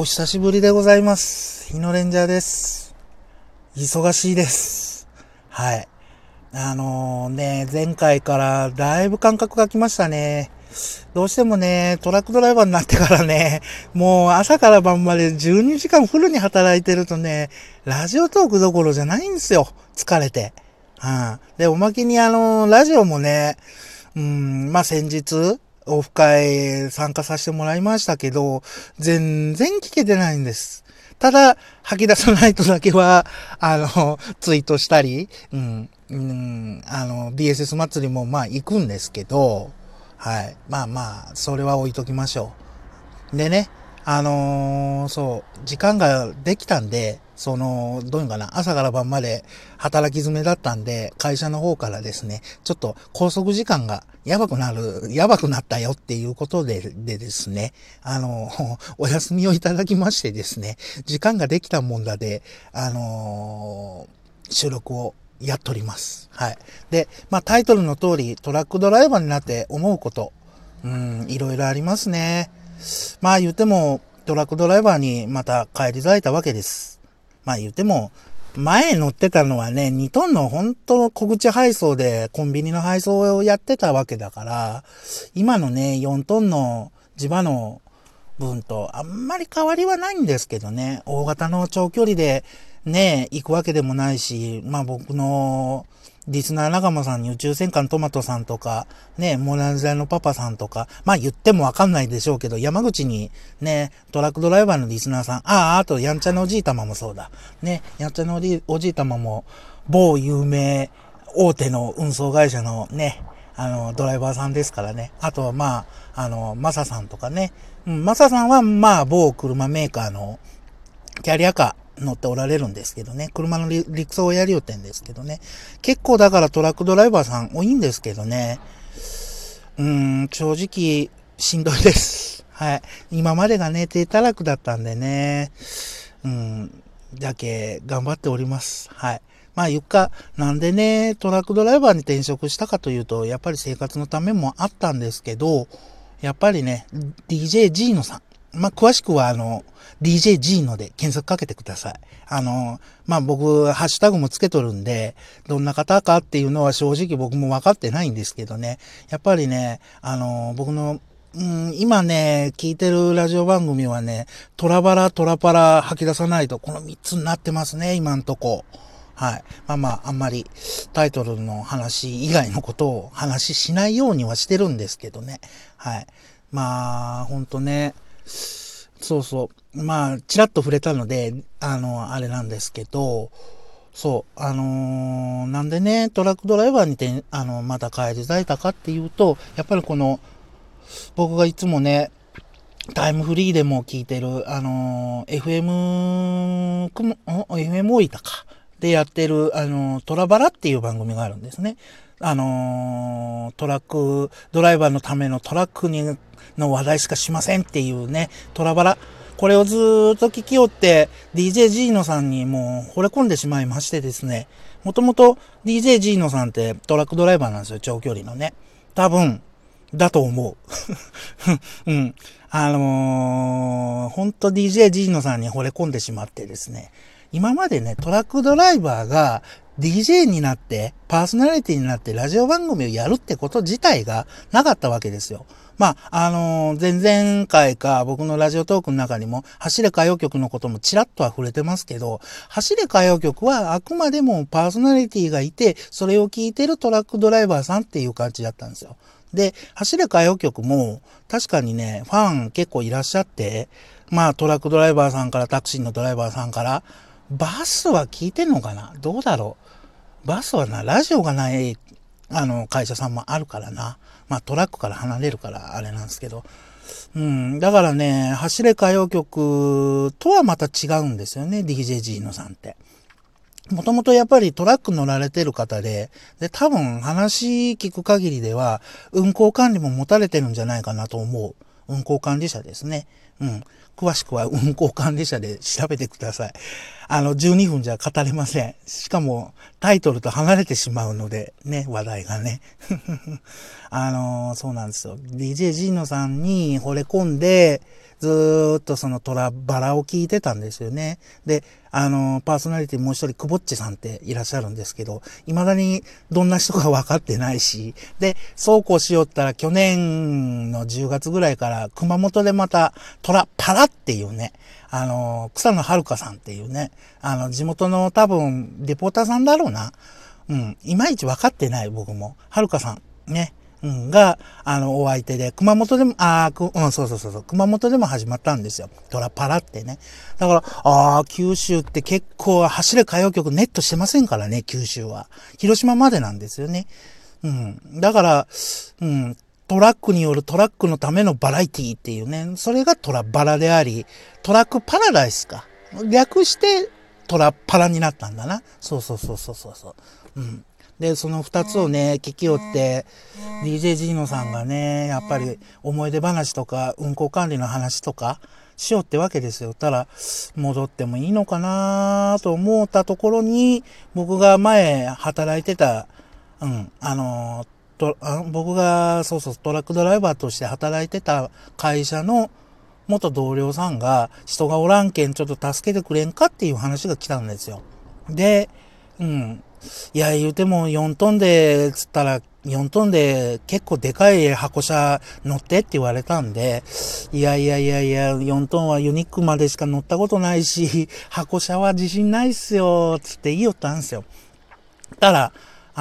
お久しぶりでございます。日野レンジャーです。忙しいです。はい。あのね、前回からだいぶ感覚が来ましたね。どうしてもね、トラックドライバーになってからね、もう朝から晩まで12時間フルに働いてるとね、ラジオトークどころじゃないんですよ。疲れて。うん。で、おまけにあの、ラジオもね、うん、まあ、先日、オフ会参加させてもらいましたけど、全然聞けてないんです。ただ、吐き出さないとだけは、あの、ツイートしたり、うん、うん、あの、BSS 祭りもまあ行くんですけど、はい。まあまあ、それは置いときましょう。でね、あのーそう、時間ができたんで、その、どういうのかな、朝から晩まで働き詰めだったんで、会社の方からですね、ちょっと拘束時間がやばくなる、やばくなったよっていうことで、でですね、あの、お休みをいただきましてですね、時間ができたもんだで、あのー収録をやっております。はい。で、まあタイトルの通り、トラックドライバーになって思うこと、うん、いろいろありますね。まあ言っても、トラックドライバーにまた帰り咲いたわけです。まあ言っても、前乗ってたのはね、2トンの本当の小口配送でコンビニの配送をやってたわけだから、今のね、4トンの地場の分とあんまり変わりはないんですけどね、大型の長距離でね、行くわけでもないし、まあ僕のリスナー仲間さんに宇宙戦艦トマトさんとか、ね、モナリザのパパさんとか、まあ言ってもわかんないでしょうけど、山口にね、トラックドライバーのリスナーさん、ああ、あとやんちゃのおじいたまもそうだ。ね、やんちゃのおじおじいたまも、某有名大手の運送会社のね、あの、ドライバーさんですからね。あとはまあ、あの、マサさんとかね。うん、マサさんはまあ、某車メーカーのキャリアカー乗っておられるんですけどね。車のり陸送をやりよってんですけどね。結構だからトラックドライバーさん多いんですけどね。うーん、正直、しんどいです。はい。今までがね、低たらくだったんでね。うん、だけ頑張っております。はい。まあ、ゆっか、なんでね、トラックドライバーに転職したかというと、やっぱり生活のためもあったんですけど、やっぱりね、DJ G のさん。まあ、詳しくはあの、DJ G ので検索かけてください。あの、まあ、僕、ハッシュタグもつけとるんで、どんな方かっていうのは正直僕も分かってないんですけどね。やっぱりね、あの、僕のうん、今ね、聞いてるラジオ番組はね、トラバラ、トラパラ吐き出さないと、この3つになってますね、今んとこ。はい。まあまあ、あんまりタイトルの話以外のことを話しないようにはしてるんですけどね。はい。まあ、ほんとね、そうそう。まあ、ちらっと触れたので、あの、あれなんですけど、そう、あのーなんでね、トラックドライバーにて、あの、また帰り咲いたかっていうと、やっぱりこの、僕がいつもね、タイムフリーでも聞いてる、あのー FM、も、ん？FM 大分か。でやってる、あのトラバラっていう番組があるんですね。あのトラック、ドライバーのためのトラックに、の話題しかしませんっていうね、トラバラ。これをずっと聞きよって、DJ G ノさんにもう惚れ込んでしまいましてですね。もともと DJ G ノさんってトラックドライバーなんですよ、長距離のね。多分、だと思う。うん。あのー、ほんと DJ G ノさんに惚れ込んでしまってですね。今までね、トラックドライバーが DJ になって、パーソナリティになってラジオ番組をやるってこと自体がなかったわけですよ。まあ、あのー前々回か僕のラジオトークの中にも、走れ歌謡曲のこともちらっとは触れてますけど、走れ歌謡曲はあくまでもパーソナリティがいて、それを聞いてるトラックドライバーさんっていう感じだったんですよ。で、走れ歌謡曲も、確かにね、ファン結構いらっしゃって、まあトラックドライバーさんから、タクシーのドライバーさんから、バスは聞いてんのかな？どうだろう？バスはな、ラジオがない、あの、会社さんもあるからな。まあトラックから離れるからあれなんですけど。うん。だからね、走れ歌謡曲とはまた違うんですよね、DJG のさんって。もともとやっぱりトラック乗られてる方で、で、多分話聞く限りでは、運行管理も持たれてるんじゃないかなと思う。運行管理者ですね。うん。詳しくは運行管理者で調べてください。あの、12分じゃ語れません。しかも、タイトルと離れてしまうので、ね、話題がね。あのそうなんですよ。DJ ジーノさんに惚れ込んで、ずっとそのトラバラを聞いてたんですよね。で、あの、パーソナリティもう一人、くぼっちさんっていらっしゃるんですけど、未だにどんな人か分かってないし、で、そうこうしよったら去年の10月ぐらいから熊本でまたトラパラっていうね、あの、草野遥さんっていうね、あの、地元の多分、レポーターさんだろうな。うん、いまいち分かってない僕も。遥さん、ね。うん、が、あの、お相手で、熊本でも、ああ、うん、そうそうそうそう、熊本でも始まったんですよ。トラパラってね。だから、ああ、九州って結構走れ歌謡曲ネットしてませんからね、九州は。広島までなんですよね。うん。だから、うん、トラックによるトラックのためのバラエティっていうね、それがトラバラであり、トラックパラダイスか。略してトラパラになったんだな。そうそうそうそうそう。うん。で、その二つをね、聞きよって、DJ ジーノさんがね、やっぱり思い出話とか、運行管理の話とか、しようってわけですよ。たら、戻ってもいいのかなと思ったところに、僕が前働いてた、うん、あの、とあ僕が、そうそう、トラックドライバーとして働いてた会社の元同僚さんが、人がおらんけんちょっと助けてくれんかっていう話が来たんですよ。で、うん、いや、言うても4トンで、つったら、4トンで結構でかい箱車乗ってって言われたんで、いやいやいやいや、4トンはユニックまでしか乗ったことないし、箱車は自信ないっすよ、つって言いよったんですよ。たら、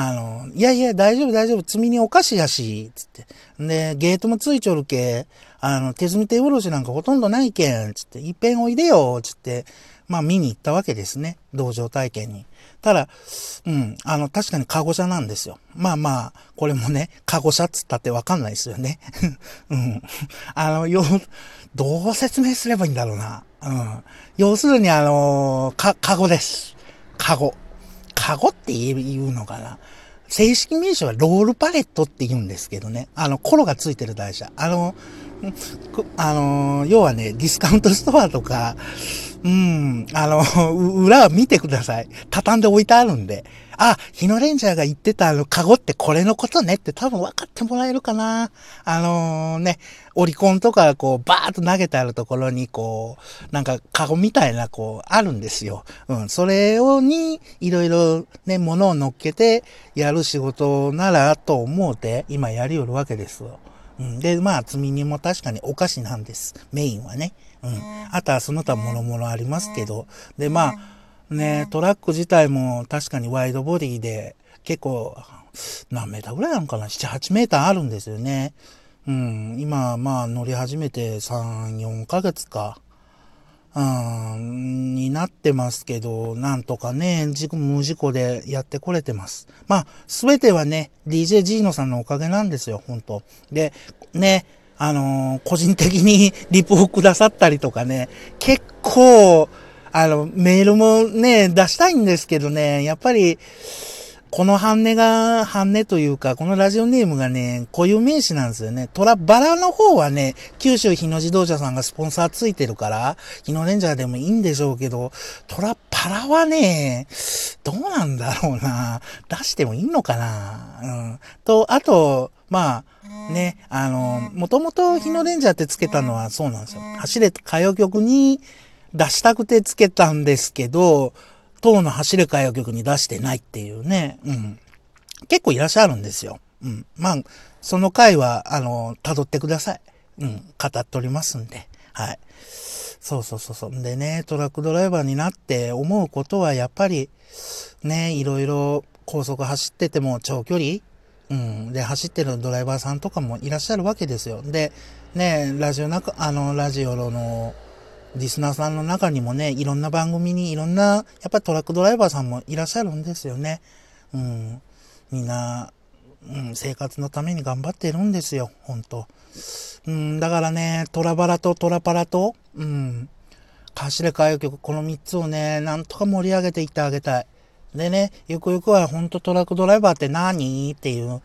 あの、いやいや、大丈夫大丈夫、積みにお菓子やし、つって。で、ゲートもついちょるけ、あの、手積み手おろしなんかほとんどないけん、つって、いっぺんおいでよ、つって、まあ見に行ったわけですね。道場体験に。ただ、うん、あの、確かにカゴ車なんですよ。まあまあ、これもね、カゴ車っつったってわかんないですよね。うん。あの、よ、どう説明すればいいんだろうな。うん。要するにあの、か、カゴです。カゴ。カゴって言うのかな？正式名称はロールパレットって言うんですけどね。あの、コロがついてる台車。あの、あの、要はね、ディスカウントストアとか、うん、あの、裏は見てください。畳んで置いてあるんで。あ、日野レンジャーが言ってたあの、カゴってこれのことねって多分分かってもらえるかな。あのー、ね、オリコンとかこう、バーッと投げてあるところにこう、なんかカゴみたいなこう、あるんですよ。うん、それをに、いろいろね、物を乗っけてやる仕事ならと思うて、今やりよるわけです。うん、で、まあ、積み荷も確かにお菓子なんです。メインはね。うん。あとはその他もろもろありますけど。で、まあ、ね、トラック自体も確かにワイドボディで、結構、何メーターぐらいなのかな ?7、8メーターあるんですよね。うん。今、まあ、乗り始めて3、4ヶ月か。うん、になってますけど、なんとかね、事故、無事故でやってこれてます。まあ、すべてはね、DJ ジーノさんのおかげなんですよ、本当で、ね、あのー、個人的に リプをくださったりとかね、結構、あの、メールもね、出したいんですけどね、やっぱり、この半値が、半値というか、このラジオネームがね、固有名詞なんですよね。トラバラの方はね、九州日野自動車さんがスポンサーついてるから、日野レンジャーでもいいんでしょうけど、トラパラはね、どうなんだろうな。出してもいいのかな。うん。と、あと、まあ、ね、あの、もともと日野レンジャーってつけたのはそうなんですよ。走れ歌謡曲に出したくてつけたんですけど、党の走れ歌謡曲に出してないっていうね、うん。結構いらっしゃるんですよ。うん。まあ、その回は、あの、辿ってください。うん。語っておりますんで。はい。そうそうそうそう。でね、トラックドライバーになって思うことはやっぱり、ね、いろいろ高速走ってても長距離うん。で、走ってるドライバーさんとかもいらっしゃるわけですよ。で、ね、ラジオ中、あの、ラジオの、リスナーさんの中にもね、いろんな番組にいろんな、やっぱりトラックドライバーさんもいらっしゃるんですよね。うん。みんな、うん、生活のために頑張ってるんですよ、本当うん、だからね、トラバラとトラパラと、うん、走れ歌謡曲、この3つをね、なんとか盛り上げていってあげたい。でね、ゆくゆくは本当トラックドライバーって何？っていう、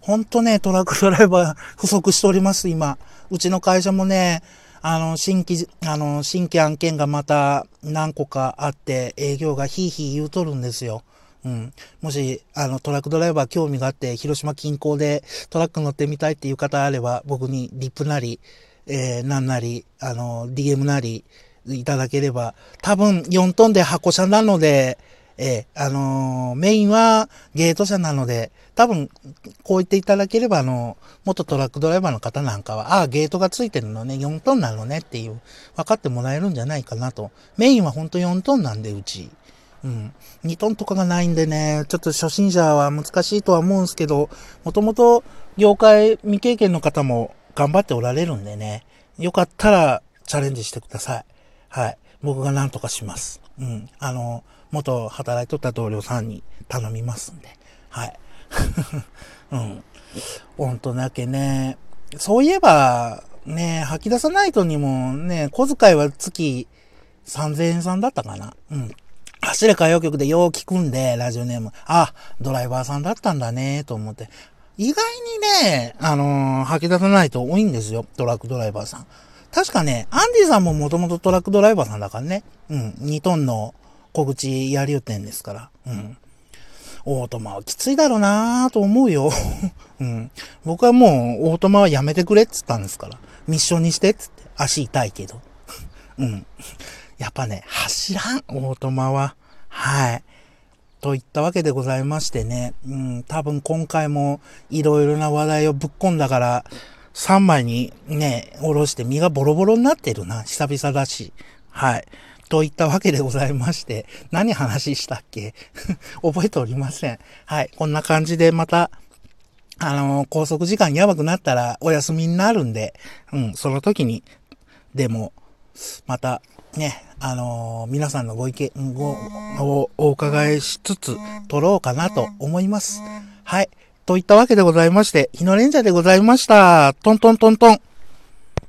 本当ね、トラックドライバー不足しております、今。うちの会社もね、あの、新規、あの、新規案件がまた何個かあって、営業がヒーヒー言うとるんですよ。うん。もし、あの、トラックドライバー興味があって、広島近郊でトラック乗ってみたいっていう方あれば、僕にリップなり、えー、なんなり、あの、DM なり、いただければ、多分4トンで箱車なので、えー、あのー、メインはゲート車なので、多分、こう言っていただければ、あの、元トラックドライバーの方なんかは、ああ、ゲートがついてるのね、4トンなのねっていう、分かってもらえるんじゃないかなと。メインはほんと4トンなんで、うち。うん。2トンとかがないんでね、ちょっと初心者は難しいとは思うんですけど、もともと業界未経験の方も頑張っておられるんでね、よかったらチャレンジしてください。はい。僕が何とかします。うん。あの、元働いとった同僚さんに頼みますんで。はい。うん。ほんとだけね、そういえば、ね、吐き出さないとにもね、小遣いは月3000円さんだったかな。うん。走れ歌謡曲でよう聞くんで、ラジオネーム。あ、ドライバーさんだったんだね、と思って。意外にね、あのー、吐き出さないと多いんですよ、トラックドライバーさん。確かね、アンディさんももともとトラックドライバーさんだからね。うん、2トンの小口やりよってんですから。うん。オートマはきついだろうなぁと思うよ。うん。僕はもう、オートマはやめてくれっつったんですから。ミッションにしてっつって。足痛いけど。うん。やっぱね、走らん、オートマは。はい。といったわけでございましてね、うん、多分今回もいろいろな話題をぶっ込んだから、3枚にね、おろして身がボロボロになってるな。久々だし。はい。といったわけでございまして、何話したっけ？覚えておりません。はい。こんな感じでまた、あのー、拘束時間やばくなったらお休みになるんで、うん、その時に、でも、また、ね、あのー、皆さんのご意見ごをお伺いしつつ、撮ろうかなと思います。はい。といったわけでございまして、日のレンジャーでございました。トントントントン。